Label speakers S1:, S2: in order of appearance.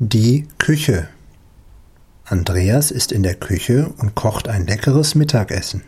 S1: Die Küche Andreas ist in der Küche und kocht ein leckeres Mittagessen.